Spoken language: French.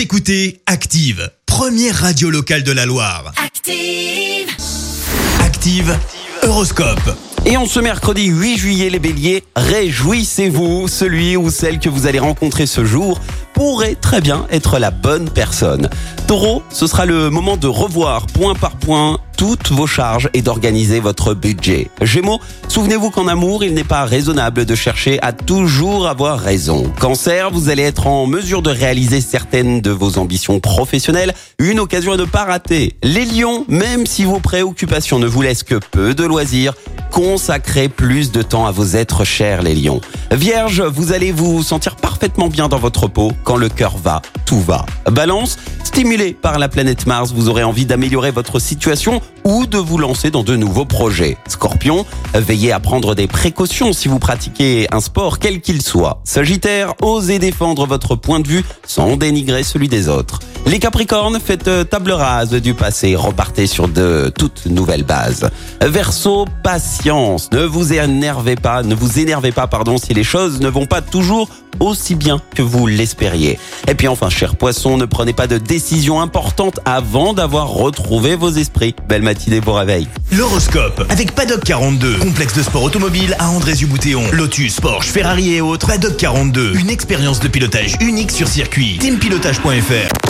Vous écoutez Active, première radio locale de la Loire. Active. Active, Horoscope. Et en ce mercredi 8 juillet, les béliers, réjouissez-vous, celui ou celle que vous allez rencontrer ce jour pourrait très bien être la bonne personne. Taureau, ce sera le moment de revoir point par point toutes vos charges et d'organiser votre budget. Gémeaux, souvenez-vous qu'en amour, il n'est pas raisonnable de chercher à toujours avoir raison. Cancer, vous allez être en mesure de réaliser certaines de vos ambitions professionnelles, une occasion à ne pas rater. Les lions, même si vos préoccupations ne vous laissent que peu de loisirs, consacrez plus de temps à vos êtres chers les lions. Vierge, vous allez vous sentir parfaitement bien dans votre peau. Quand le cœur va, tout va. Balance, stimulé par la planète Mars, vous aurez envie d'améliorer votre situation ou de vous lancer dans de nouveaux projets. Scorpion, veillez à prendre des précautions si vous pratiquez un sport quel qu'il soit. Sagittaire, osez défendre votre point de vue sans dénigrer celui des autres. Les Capricornes, faites euh, table rase du passé, repartez sur de toutes nouvelles bases. Verseau, patience, ne vous énervez pas, ne vous énervez pas pardon si les choses ne vont pas toujours aussi bien que vous l'espériez. Et puis enfin, cher poisson, ne prenez pas de décisions importantes avant d'avoir retrouvé vos esprits. Belle matinée, beau réveil. L'horoscope avec Paddock 42, complexe de sport automobile à André-Boutéon, Lotus, Porsche, Ferrari et autres. Paddock 42, une expérience de pilotage unique sur circuit. Teampilotage.fr